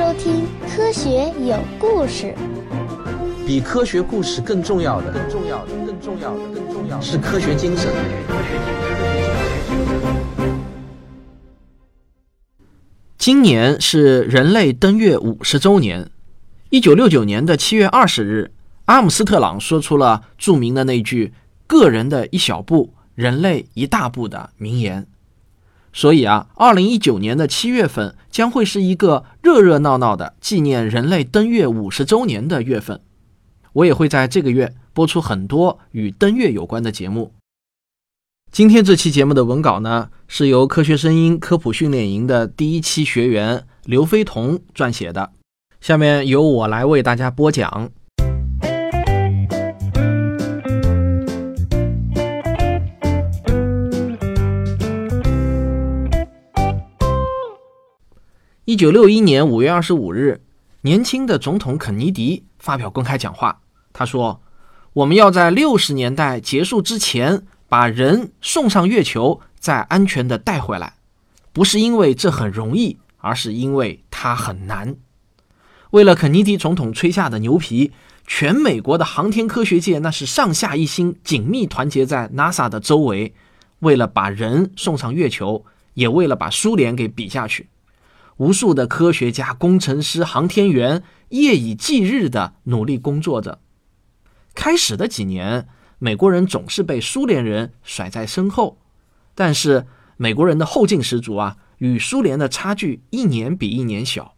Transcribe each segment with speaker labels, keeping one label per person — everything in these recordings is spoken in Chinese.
Speaker 1: 收听《科学有故事》。
Speaker 2: 比科学故事更重要的，更重要的，更重要的，更重要的是科学精神。
Speaker 3: 今年是人类登月五十周年。一九六九年的七月二十日，阿姆斯特朗说出了著名的那句“个人的一小步，人类一大步”的名言。所以啊，二零一九年的七月份将会是一个热热闹闹的纪念人类登月五十周年的月份。我也会在这个月播出很多与登月有关的节目。今天这期节目的文稿呢，是由科学声音科普训练营的第一期学员刘飞彤撰写的。下面由我来为大家播讲。一九六一年五月二十五日，年轻的总统肯尼迪发表公开讲话。他说：“我们要在六十年代结束之前把人送上月球，再安全的带回来。不是因为这很容易，而是因为它很难。”为了肯尼迪总统吹下的牛皮，全美国的航天科学界那是上下一心，紧密团结在 NASA 的周围，为了把人送上月球，也为了把苏联给比下去。无数的科学家、工程师、航天员夜以继日的努力工作着。开始的几年，美国人总是被苏联人甩在身后，但是美国人的后劲十足啊，与苏联的差距一年比一年小。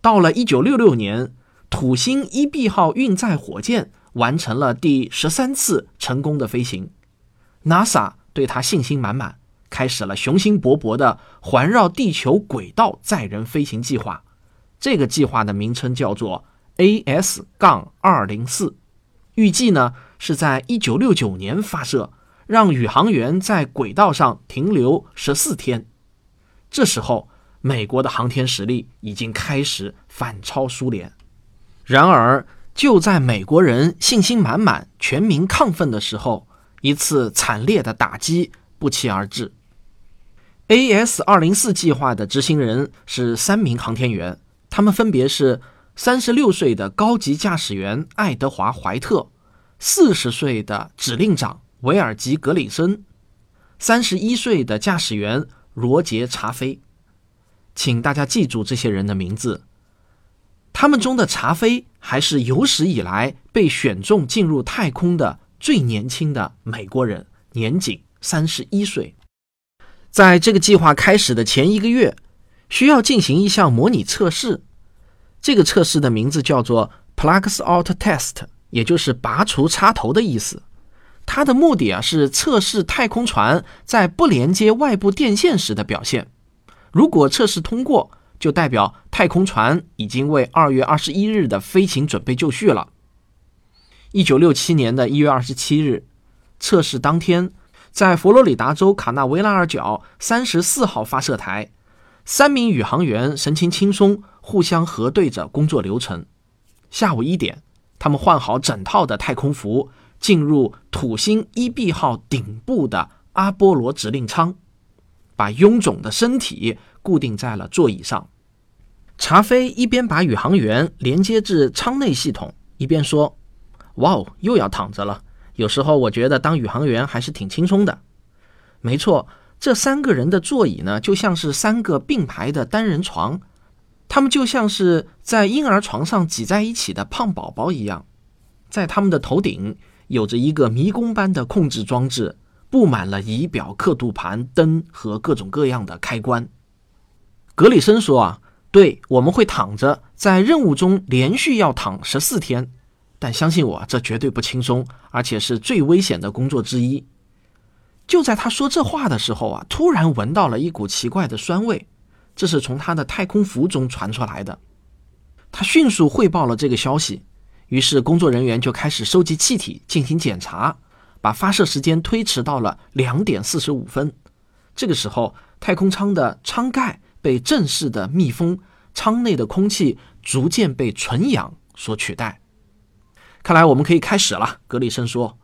Speaker 3: 到了一九六六年，土星一 B 号运载火箭完成了第十三次成功的飞行，NASA 对他信心满满。开始了雄心勃勃的环绕地球轨道载人飞行计划，这个计划的名称叫做 AS- 杠二零四，预计呢是在一九六九年发射，让宇航员在轨道上停留十四天。这时候，美国的航天实力已经开始反超苏联。然而，就在美国人信心满满、全民亢奋的时候，一次惨烈的打击不期而至。A.S. 二零四计划的执行人是三名航天员，他们分别是三十六岁的高级驾驶员爱德华·怀特，四十岁的指令长维尔吉·格里森，三十一岁的驾驶员罗杰·查菲。请大家记住这些人的名字。他们中的查菲还是有史以来被选中进入太空的最年轻的美国人，年仅三十一岁。在这个计划开始的前一个月，需要进行一项模拟测试。这个测试的名字叫做 “Plugs Out Test”，也就是“拔除插头”的意思。它的目的啊是测试太空船在不连接外部电线时的表现。如果测试通过，就代表太空船已经为二月二十一日的飞行准备就绪了。一九六七年的一月二十七日，测试当天。在佛罗里达州卡纳维拉尔角三十四号发射台，三名宇航员神情轻松，互相核对着工作流程。下午一点，他们换好整套的太空服，进入土星一 B 号顶部的阿波罗指令舱，把臃肿的身体固定在了座椅上。查菲一边把宇航员连接至舱内系统，一边说：“哇哦，又要躺着了。”有时候我觉得当宇航员还是挺轻松的。没错，这三个人的座椅呢，就像是三个并排的单人床，他们就像是在婴儿床上挤在一起的胖宝宝一样。在他们的头顶有着一个迷宫般的控制装置，布满了仪表、刻度盘、灯和各种各样的开关。格里森说：“啊，对，我们会躺着，在任务中连续要躺十四天。”但相信我，这绝对不轻松，而且是最危险的工作之一。就在他说这话的时候啊，突然闻到了一股奇怪的酸味，这是从他的太空服中传出来的。他迅速汇报了这个消息，于是工作人员就开始收集气体进行检查，把发射时间推迟到了两点四十五分。这个时候，太空舱的舱盖被正式的密封，舱内的空气逐渐被纯氧所取代。看来我们可以开始了，格里森说。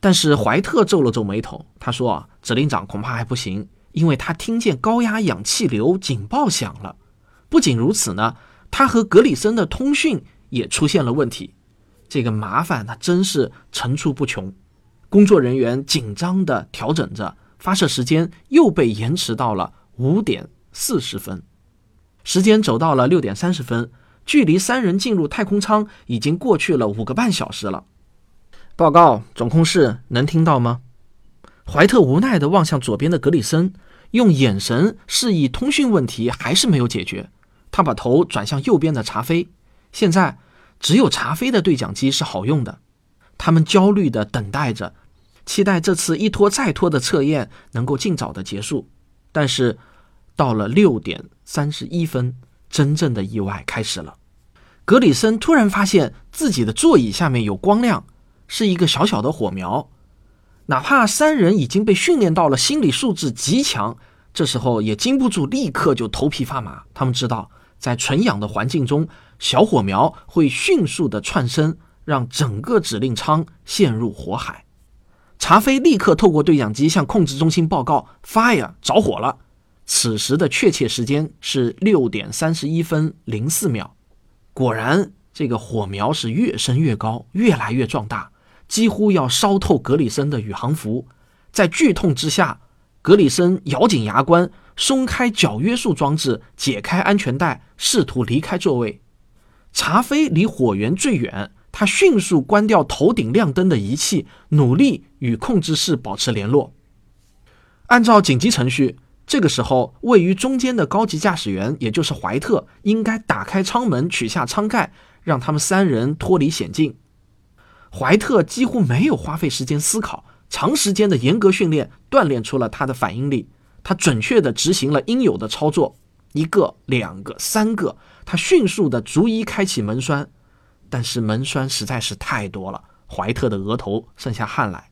Speaker 3: 但是怀特皱了皱眉头，他说：“啊，指令长恐怕还不行，因为他听见高压氧气流警报响了。不仅如此呢，他和格里森的通讯也出现了问题。这个麻烦那真是层出不穷，工作人员紧张地调整着，发射时间又被延迟到了五点四十分。时间走到了六点三十分，距离三人进入太空舱已经过去了五个半小时了。报告，总控室，能听到吗？怀特无奈地望向左边的格里森，用眼神示意通讯问题还是没有解决。他把头转向右边的查菲，现在。只有查菲的对讲机是好用的，他们焦虑地等待着，期待这次一拖再拖的测验能够尽早的结束。但是，到了六点三十一分，真正的意外开始了。格里森突然发现自己的座椅下面有光亮，是一个小小的火苗。哪怕三人已经被训练到了心理素质极强，这时候也禁不住立刻就头皮发麻。他们知道。在纯氧的环境中，小火苗会迅速的窜升，让整个指令舱陷入火海。查菲立刻透过对讲机向控制中心报告：“Fire，着火了。”此时的确切时间是六点三十一分零四秒。果然，这个火苗是越升越高，越来越壮大，几乎要烧透格里森的宇航服。在剧痛之下，格里森咬紧牙关。松开脚约束装置，解开安全带，试图离开座位。查菲离火源最远，他迅速关掉头顶亮灯的仪器，努力与控制室保持联络。按照紧急程序，这个时候位于中间的高级驾驶员，也就是怀特，应该打开舱门，取下舱盖，让他们三人脱离险境。怀特几乎没有花费时间思考，长时间的严格训练锻炼出了他的反应力。他准确地执行了应有的操作，一个、两个、三个，他迅速地逐一开启门栓，但是门栓实在是太多了，怀特的额头渗下汗来。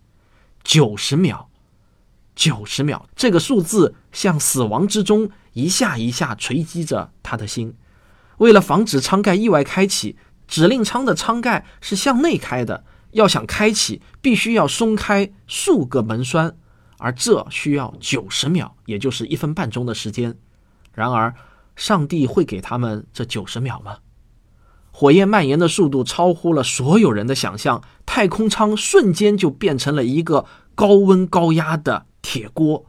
Speaker 3: 九十秒，九十秒，这个数字像死亡之钟，一下一下锤击着他的心。为了防止舱盖意外开启，指令舱的舱盖是向内开的，要想开启，必须要松开数个门栓。而这需要九十秒，也就是一分半钟的时间。然而，上帝会给他们这九十秒吗？火焰蔓延的速度超乎了所有人的想象，太空舱瞬间就变成了一个高温高压的铁锅，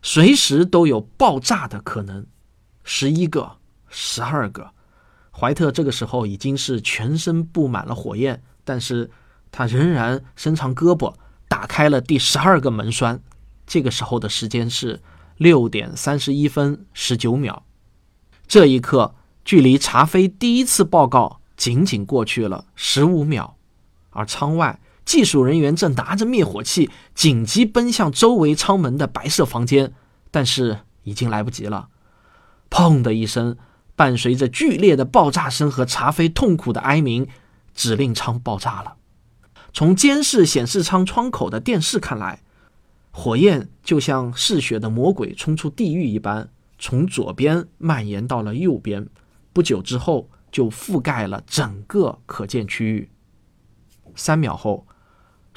Speaker 3: 随时都有爆炸的可能。十一个，十二个，怀特这个时候已经是全身布满了火焰，但是他仍然伸长胳膊，打开了第十二个门栓。这个时候的时间是六点三十一分十九秒，这一刻距离查菲第一次报告仅仅过去了十五秒，而舱外技术人员正拿着灭火器紧急奔向周围舱门的白色房间，但是已经来不及了。砰的一声，伴随着剧烈的爆炸声和查菲痛苦的哀鸣，指令舱爆炸了。从监视显示舱窗口的电视看来。火焰就像嗜血的魔鬼冲出地狱一般，从左边蔓延到了右边，不久之后就覆盖了整个可见区域。三秒后，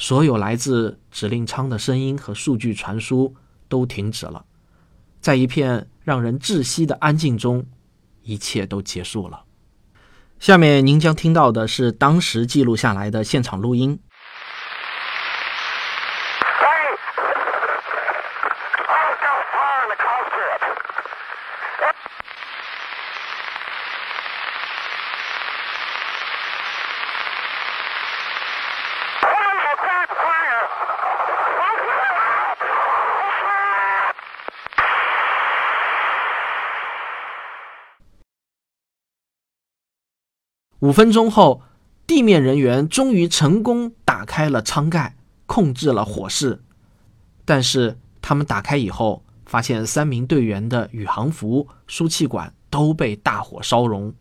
Speaker 3: 所有来自指令舱的声音和数据传输都停止了，在一片让人窒息的安静中，一切都结束了。下面您将听到的是当时记录下来的现场录音。五分钟后，地面人员终于成功打开了舱盖，控制了火势。但是他们打开以后，发现三名队员的宇航服、输气管都被大火烧融，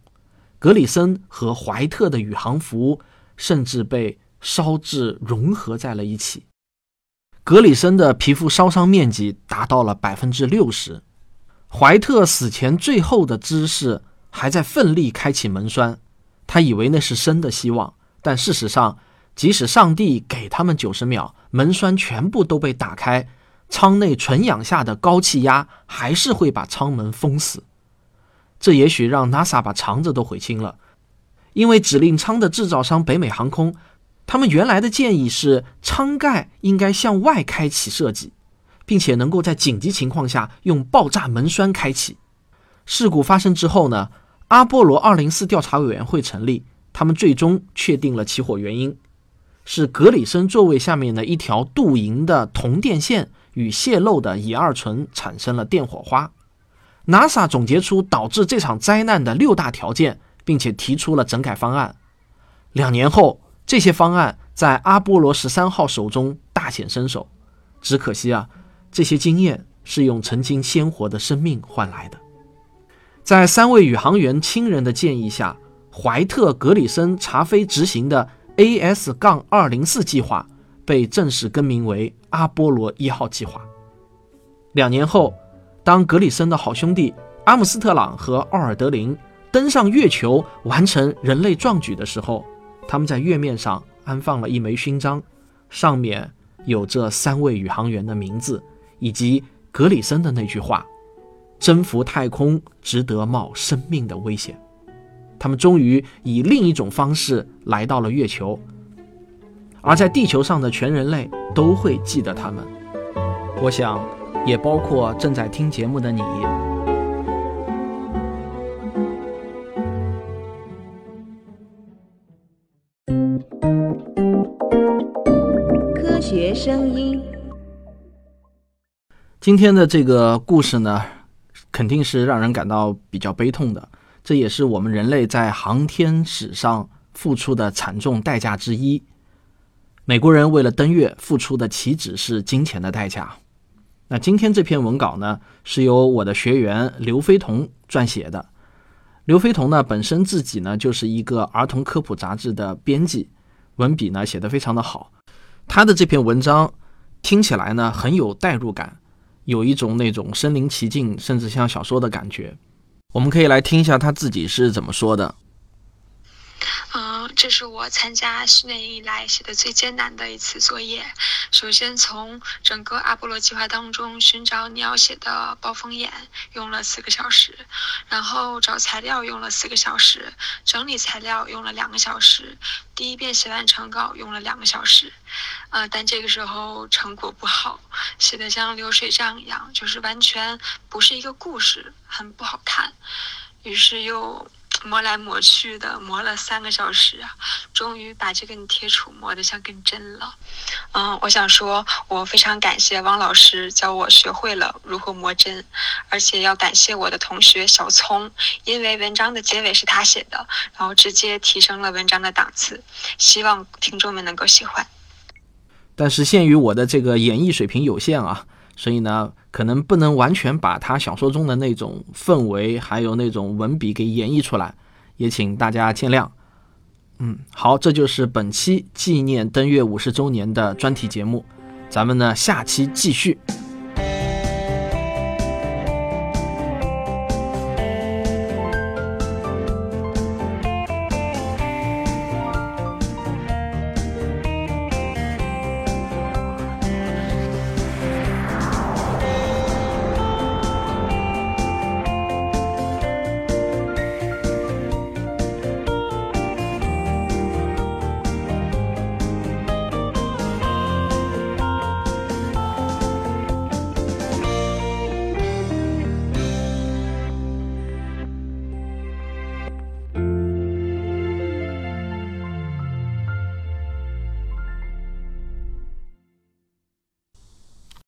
Speaker 3: 格里森和怀特的宇航服甚至被烧至融合在了一起。格里森的皮肤烧伤面积达到了百分之六十，怀特死前最后的姿势还在奋力开启门栓。他以为那是生的希望，但事实上，即使上帝给他们九十秒，门栓全部都被打开，舱内纯氧下的高气压还是会把舱门封死。这也许让 NASA 把肠子都悔青了，因为指令舱的制造商北美航空，他们原来的建议是舱盖应该向外开启设计，并且能够在紧急情况下用爆炸门栓开启。事故发生之后呢，阿波罗二零四调查委员会成立，他们最终确定了起火原因是格里森座位下面的一条镀银的铜电线与泄漏的乙二醇产生了电火花。NASA 总结出导致这场灾难的六大条件，并且提出了整改方案。两年后，这些方案在阿波罗十三号手中大显身手。只可惜啊，这些经验是用曾经鲜活的生命换来的。在三位宇航员亲人的建议下，怀特·格里森查菲执行的 AS-204 计划被正式更名为阿波罗一号计划。两年后。当格里森的好兄弟阿姆斯特朗和奥尔德林登上月球完成人类壮举的时候，他们在月面上安放了一枚勋章，上面有这三位宇航员的名字以及格里森的那句话：“征服太空值得冒生命的危险。”他们终于以另一种方式来到了月球，而在地球上的全人类都会记得他们。我想。也包括正在听节目的你。
Speaker 4: 科学声音。
Speaker 3: 今天的这个故事呢，肯定是让人感到比较悲痛的。这也是我们人类在航天史上付出的惨重代价之一。美国人为了登月付出的岂止是金钱的代价？那今天这篇文稿呢，是由我的学员刘飞彤撰写的。刘飞彤呢，本身自己呢就是一个儿童科普杂志的编辑，文笔呢写得非常的好。他的这篇文章听起来呢很有代入感，有一种那种身临其境，甚至像小说的感觉。我们可以来听一下他自己是怎么说的。
Speaker 5: 这是我参加训练营以来写的最艰难的一次作业。首先，从整个阿波罗计划当中寻找你要写的暴风眼，用了四个小时；然后找材料用了四个小时，整理材料用了两个小时，第一遍写完成稿用了两个小时。呃，但这个时候成果不好，写的像流水账一样，就是完全不是一个故事，很不好看。于是又。磨来磨去的，磨了三个小时啊，终于把这根铁杵磨得像根针了。嗯，我想说，我非常感谢汪老师教我学会了如何磨针，而且要感谢我的同学小聪，因为文章的结尾是他写的，然后直接提升了文章的档次。希望听众们能够喜欢。
Speaker 3: 但是限于我的这个演绎水平有限啊。所以呢，可能不能完全把他小说中的那种氛围，还有那种文笔给演绎出来，也请大家见谅。嗯，好，这就是本期纪念登月五十周年的专题节目，咱们呢下期继续。